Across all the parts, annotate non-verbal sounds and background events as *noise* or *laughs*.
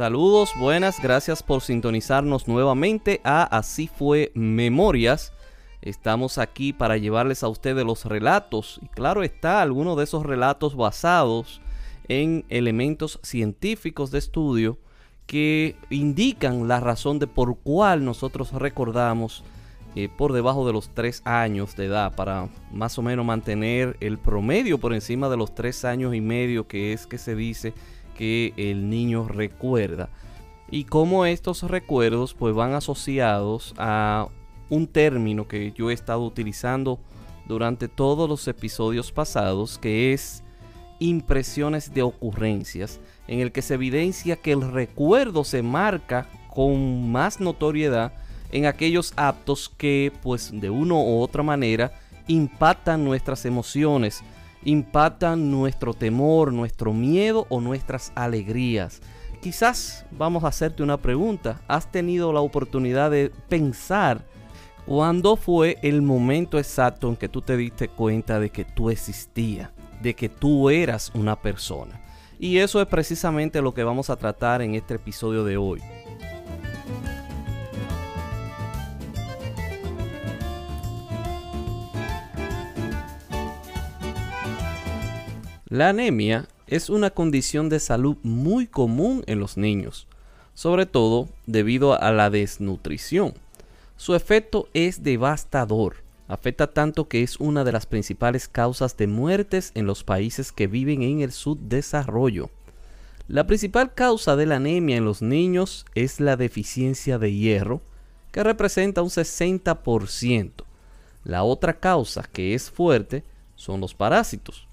Saludos, buenas, gracias por sintonizarnos nuevamente a Así fue Memorias. Estamos aquí para llevarles a ustedes los relatos y claro está, algunos de esos relatos basados en elementos científicos de estudio que indican la razón de por cuál nosotros recordamos eh, por debajo de los 3 años de edad para más o menos mantener el promedio por encima de los 3 años y medio que es que se dice que el niño recuerda y cómo estos recuerdos pues van asociados a un término que yo he estado utilizando durante todos los episodios pasados que es impresiones de ocurrencias en el que se evidencia que el recuerdo se marca con más notoriedad en aquellos actos que pues de una u otra manera impactan nuestras emociones, impactan nuestro temor, nuestro miedo o nuestras alegrías. Quizás vamos a hacerte una pregunta. ¿Has tenido la oportunidad de pensar cuándo fue el momento exacto en que tú te diste cuenta de que tú existías, de que tú eras una persona? Y eso es precisamente lo que vamos a tratar en este episodio de hoy. La anemia es una condición de salud muy común en los niños, sobre todo debido a la desnutrición. Su efecto es devastador, afecta tanto que es una de las principales causas de muertes en los países que viven en el subdesarrollo. La principal causa de la anemia en los niños es la deficiencia de hierro, que representa un 60%. La otra causa que es fuerte son los parásitos.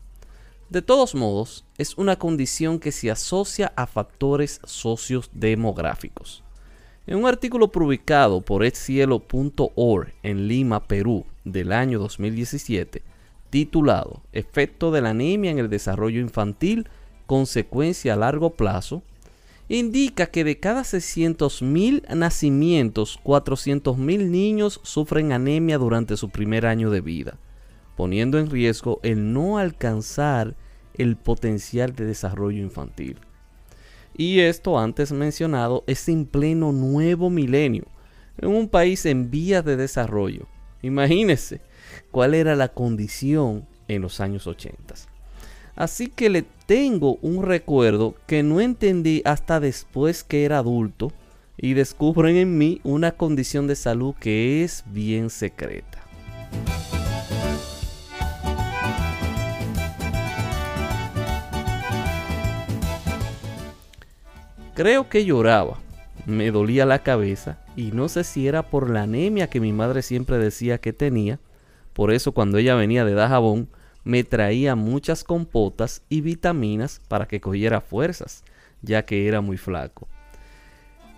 De todos modos, es una condición que se asocia a factores sociodemográficos. En un artículo publicado por etcielo.org en Lima, Perú, del año 2017, titulado Efecto de la anemia en el desarrollo infantil, consecuencia a largo plazo, indica que de cada 600.000 nacimientos, 400.000 niños sufren anemia durante su primer año de vida poniendo en riesgo el no alcanzar el potencial de desarrollo infantil. Y esto antes mencionado es en pleno nuevo milenio, en un país en vías de desarrollo. Imagínense cuál era la condición en los años 80. Así que le tengo un recuerdo que no entendí hasta después que era adulto y descubren en mí una condición de salud que es bien secreta. Creo que lloraba, me dolía la cabeza y no sé si era por la anemia que mi madre siempre decía que tenía, por eso cuando ella venía de Dajabón me traía muchas compotas y vitaminas para que cogiera fuerzas, ya que era muy flaco.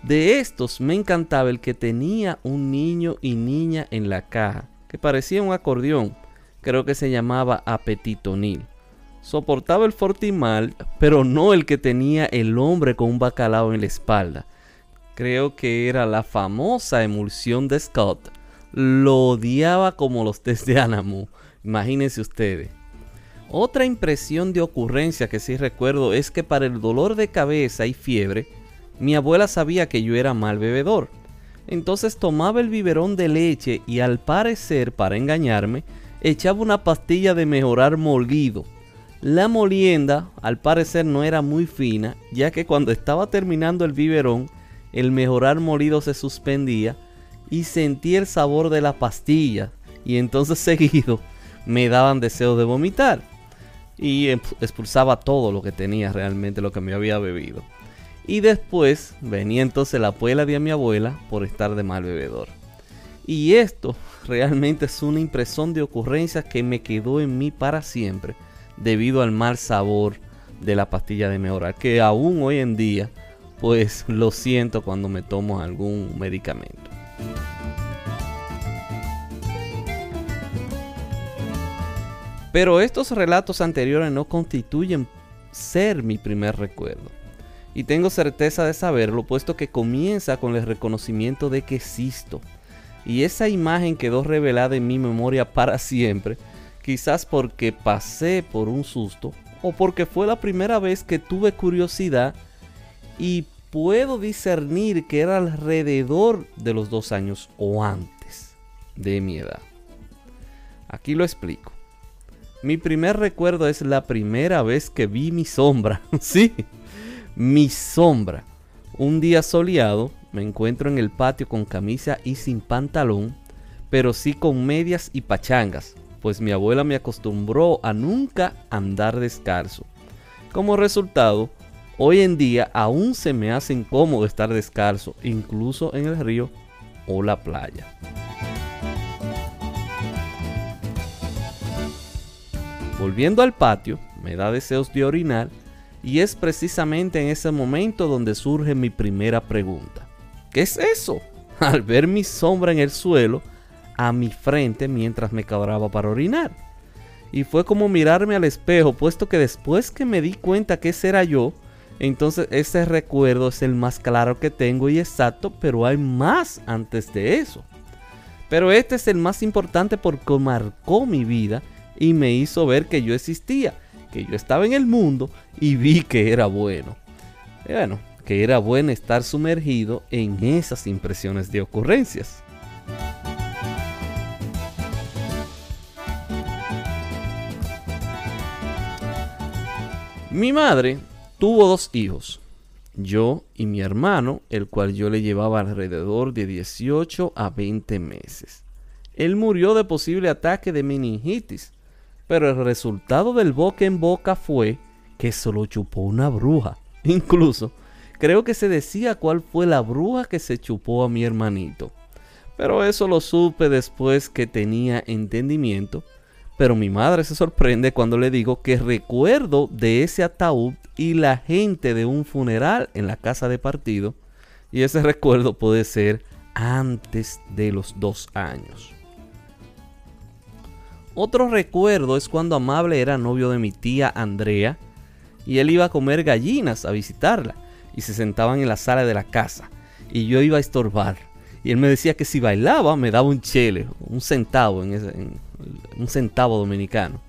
De estos me encantaba el que tenía un niño y niña en la caja, que parecía un acordeón, creo que se llamaba apetitonil. Soportaba el fortimal, pero no el que tenía el hombre con un bacalao en la espalda. Creo que era la famosa emulsión de Scott. Lo odiaba como los test de Anamu. Imagínense ustedes. Otra impresión de ocurrencia que sí recuerdo es que para el dolor de cabeza y fiebre, mi abuela sabía que yo era mal bebedor. Entonces tomaba el biberón de leche y al parecer, para engañarme, echaba una pastilla de mejorar molido la molienda al parecer no era muy fina, ya que cuando estaba terminando el biberón, el mejorar molido se suspendía y sentí el sabor de la pastilla y entonces *laughs* seguido me daban deseo de vomitar y expulsaba todo lo que tenía realmente lo que me había bebido. Y después venía entonces la puela de mi abuela por estar de mal bebedor. Y esto *laughs* realmente es una impresión de ocurrencia que me quedó en mí para siempre debido al mal sabor de la pastilla de mejorar, que aún hoy en día pues lo siento cuando me tomo algún medicamento. Pero estos relatos anteriores no constituyen ser mi primer recuerdo. Y tengo certeza de saberlo, puesto que comienza con el reconocimiento de que existo. Y esa imagen quedó revelada en mi memoria para siempre, quizás porque pasé por un susto o porque fue la primera vez que tuve curiosidad y puedo discernir que era alrededor de los dos años o antes de mi edad. Aquí lo explico. Mi primer recuerdo es la primera vez que vi mi sombra. *laughs* sí, mi sombra. Un día soleado, me encuentro en el patio con camisa y sin pantalón, pero sí con medias y pachangas, pues mi abuela me acostumbró a nunca andar descalzo. Como resultado, hoy en día aún se me hace incómodo estar descalzo, incluso en el río o la playa. Volviendo al patio, me da deseos de orinar y es precisamente en ese momento donde surge mi primera pregunta. ¿Qué es eso? *laughs* Al ver mi sombra en el suelo, a mi frente mientras me cabraba para orinar. Y fue como mirarme al espejo, puesto que después que me di cuenta que ese era yo, entonces ese recuerdo es el más claro que tengo y exacto, pero hay más antes de eso. Pero este es el más importante porque marcó mi vida y me hizo ver que yo existía, que yo estaba en el mundo y vi que era bueno. bueno, que era bueno estar sumergido en esas impresiones de ocurrencias. Mi madre tuvo dos hijos, yo y mi hermano, el cual yo le llevaba alrededor de 18 a 20 meses. Él murió de posible ataque de meningitis pero el resultado del boca en boca fue que se lo chupó una bruja. *laughs* Incluso creo que se decía cuál fue la bruja que se chupó a mi hermanito. Pero eso lo supe después que tenía entendimiento. Pero mi madre se sorprende cuando le digo que recuerdo de ese ataúd y la gente de un funeral en la casa de partido. Y ese recuerdo puede ser antes de los dos años. Otro recuerdo es cuando Amable era novio de mi tía Andrea y él iba a comer gallinas a visitarla y se sentaban en la sala de la casa y yo iba a estorbar y él me decía que si bailaba me daba un chele, un centavo en, un centavo dominicano.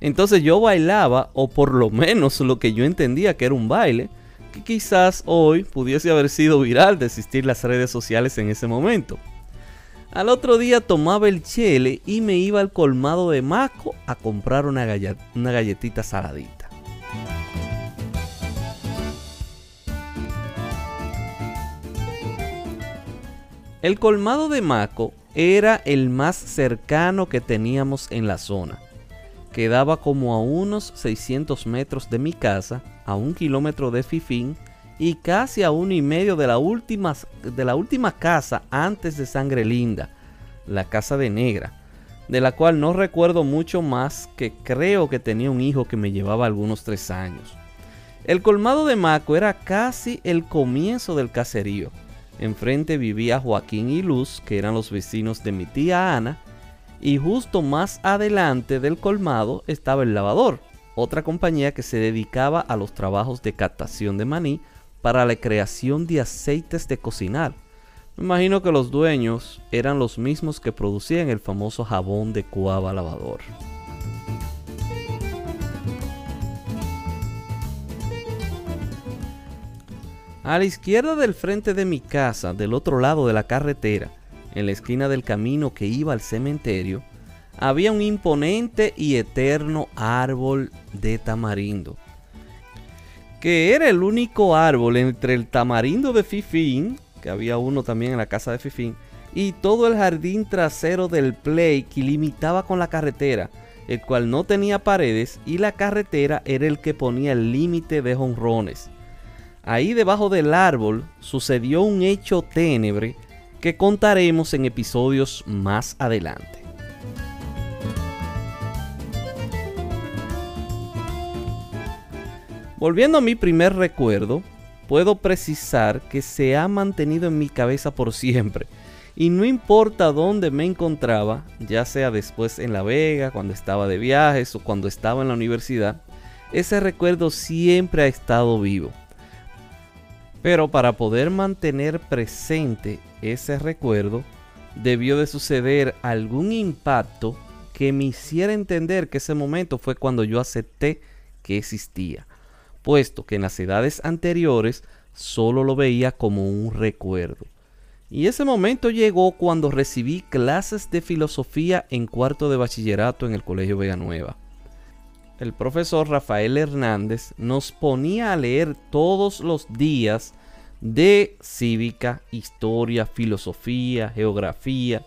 Entonces yo bailaba o por lo menos lo que yo entendía que era un baile que quizás hoy pudiese haber sido viral de existir las redes sociales en ese momento. Al otro día tomaba el chele y me iba al colmado de Maco a comprar una, una galletita saladita. El colmado de Maco era el más cercano que teníamos en la zona. Quedaba como a unos 600 metros de mi casa, a un kilómetro de Fifín y casi a uno y medio de la última, de la última casa antes de Sangre Linda, la casa de Negra, de la cual no recuerdo mucho más que creo que tenía un hijo que me llevaba algunos tres años. El colmado de Maco era casi el comienzo del caserío. Enfrente vivía Joaquín y Luz, que eran los vecinos de mi tía Ana, y justo más adelante del colmado estaba el lavador, otra compañía que se dedicaba a los trabajos de captación de maní para la creación de aceites de cocinar. Me imagino que los dueños eran los mismos que producían el famoso jabón de cuava lavador. A la izquierda del frente de mi casa, del otro lado de la carretera, en la esquina del camino que iba al cementerio, había un imponente y eterno árbol de tamarindo que era el único árbol entre el tamarindo de Fifín, que había uno también en la casa de Fifín, y todo el jardín trasero del Play que limitaba con la carretera, el cual no tenía paredes y la carretera era el que ponía el límite de jonrones. Ahí debajo del árbol sucedió un hecho ténebre que contaremos en episodios más adelante. Volviendo a mi primer recuerdo, puedo precisar que se ha mantenido en mi cabeza por siempre. Y no importa dónde me encontraba, ya sea después en La Vega, cuando estaba de viajes o cuando estaba en la universidad, ese recuerdo siempre ha estado vivo. Pero para poder mantener presente ese recuerdo, debió de suceder algún impacto que me hiciera entender que ese momento fue cuando yo acepté que existía puesto que en las edades anteriores solo lo veía como un recuerdo. Y ese momento llegó cuando recibí clases de filosofía en cuarto de bachillerato en el Colegio Vega Nueva. El profesor Rafael Hernández nos ponía a leer todos los días de cívica, historia, filosofía, geografía.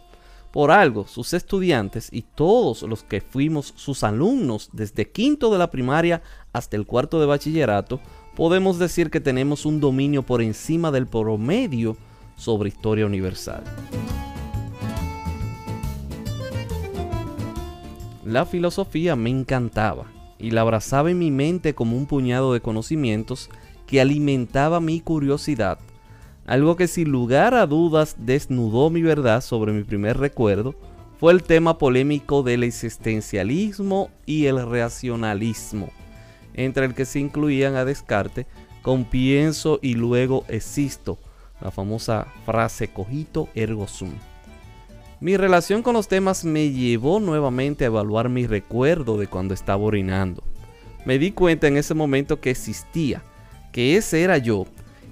Por algo, sus estudiantes y todos los que fuimos sus alumnos desde quinto de la primaria hasta el cuarto de bachillerato, podemos decir que tenemos un dominio por encima del promedio sobre historia universal. La filosofía me encantaba y la abrazaba en mi mente como un puñado de conocimientos que alimentaba mi curiosidad, algo que sin lugar a dudas desnudó mi verdad sobre mi primer recuerdo, fue el tema polémico del existencialismo y el racionalismo, entre el que se incluían a Descartes con pienso y luego existo, la famosa frase cogito ergo sum. Mi relación con los temas me llevó nuevamente a evaluar mi recuerdo de cuando estaba orinando. Me di cuenta en ese momento que existía, que ese era yo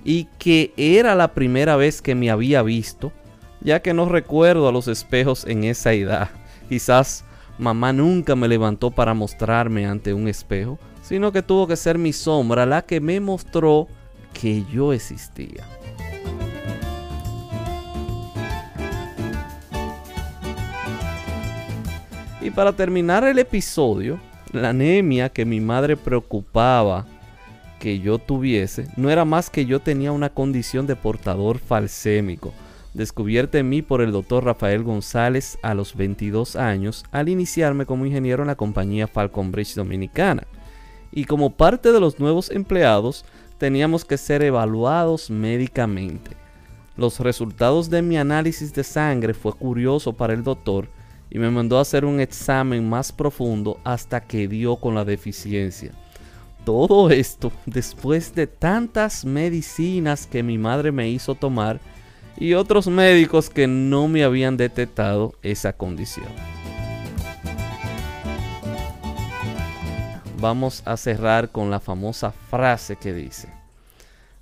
y que era la primera vez que me había visto, ya que no recuerdo a los espejos en esa edad. Quizás mamá nunca me levantó para mostrarme ante un espejo, sino que tuvo que ser mi sombra la que me mostró que yo existía. Y para terminar el episodio, la anemia que mi madre preocupaba que yo tuviese no era más que yo tenía una condición de portador falsémico, descubierta en mí por el doctor Rafael González a los 22 años al iniciarme como ingeniero en la compañía Falcon Bridge Dominicana. Y como parte de los nuevos empleados, teníamos que ser evaluados médicamente. Los resultados de mi análisis de sangre fue curioso para el doctor y me mandó a hacer un examen más profundo hasta que dio con la deficiencia. Todo esto después de tantas medicinas que mi madre me hizo tomar y otros médicos que no me habían detectado esa condición. Vamos a cerrar con la famosa frase que dice,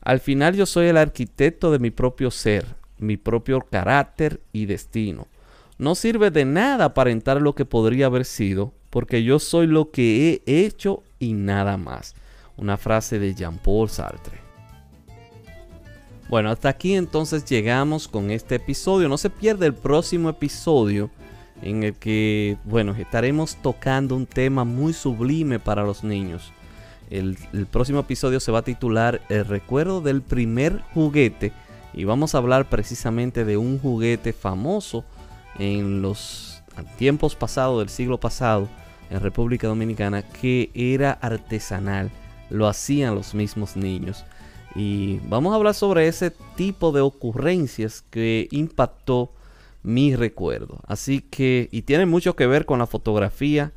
al final yo soy el arquitecto de mi propio ser, mi propio carácter y destino. No sirve de nada aparentar lo que podría haber sido, porque yo soy lo que he hecho y nada más. Una frase de Jean-Paul Sartre. Bueno, hasta aquí entonces llegamos con este episodio. No se pierde el próximo episodio en el que, bueno, estaremos tocando un tema muy sublime para los niños. El, el, próximo episodio se va a titular El recuerdo del primer juguete y vamos a hablar precisamente de un juguete famoso en los tiempos pasados del siglo pasado en República Dominicana que era artesanal, lo hacían los mismos niños. Y vamos a hablar sobre ese tipo de ocurrencias que impactó mi recuerdo. Así que, y tiene mucho que ver con la fotografía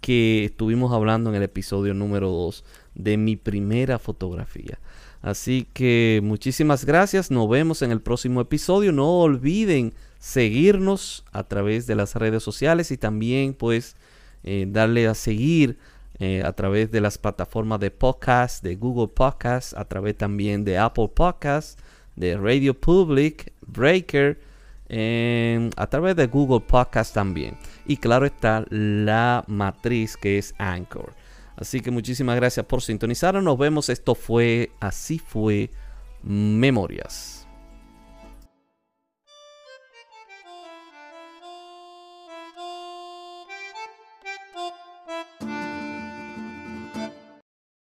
que estuvimos hablando en el episodio número 2 de mi primera fotografía. Así que muchísimas gracias, nos vemos en el próximo episodio. No olviden seguirnos a través de las redes sociales y también pues eh, darle a seguir eh, a través de las plataformas de podcast, de Google Podcast, a través también de Apple Podcast, de Radio Public, Breaker, a través de Google Podcast también. Y claro está la matriz que es Anchor. Así que muchísimas gracias por sintonizar. Nos vemos. Esto fue Así fue Memorias.